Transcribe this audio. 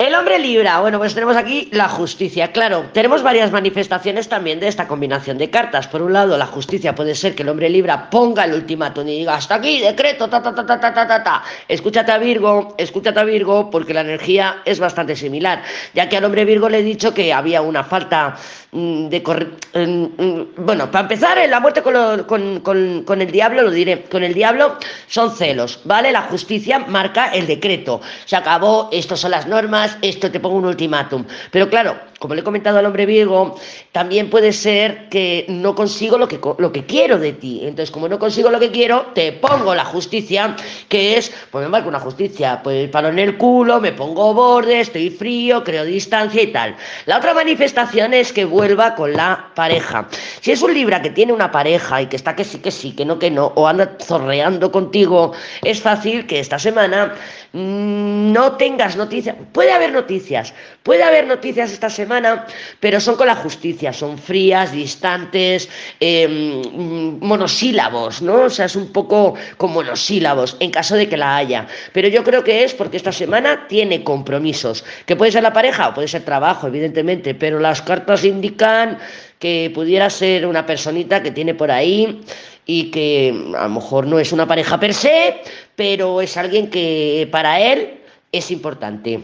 El hombre libra, bueno, pues tenemos aquí la justicia. Claro, tenemos varias manifestaciones también de esta combinación de cartas. Por un lado, la justicia puede ser que el hombre libra ponga el ultimátum y diga hasta aquí, decreto, ta, ta, ta, ta, ta, ta, ta, Escúchate a Virgo, escúchate a Virgo, porque la energía es bastante similar, ya que al hombre Virgo le he dicho que había una falta mm, de mm, bueno, para empezar, la muerte con, con, con, el diablo, lo diré, con el diablo son celos, ¿vale? La justicia marca el decreto. Se acabó, estas son las normas, esto te pongo un ultimátum. Pero claro, como le he comentado al hombre Virgo, también puede ser que no consigo lo que, lo que quiero de ti. Entonces, como no consigo lo que quiero, te pongo la justicia, que es, pues me marco una justicia, pues palo en el culo, me pongo borde, estoy frío, creo distancia y tal. La otra manifestación es que vuelva con la pareja. Si es un Libra que tiene una pareja y que está que sí, que sí, que no, que no, o anda zorreando contigo, es fácil que esta semana mm, no tengas noticias. Puede haber noticias, puede haber noticias esta semana, pero son con la justicia, son frías, distantes, em, monosílabos, ¿no? O sea, es un poco con monosílabos, en caso de que la haya. Pero yo creo que es porque esta semana tiene compromisos, que puede ser la pareja o puede ser trabajo, evidentemente, pero las cartas indican que pudiera ser una personita que tiene por ahí y que a lo mejor no es una pareja per se, pero es alguien que para él es importante.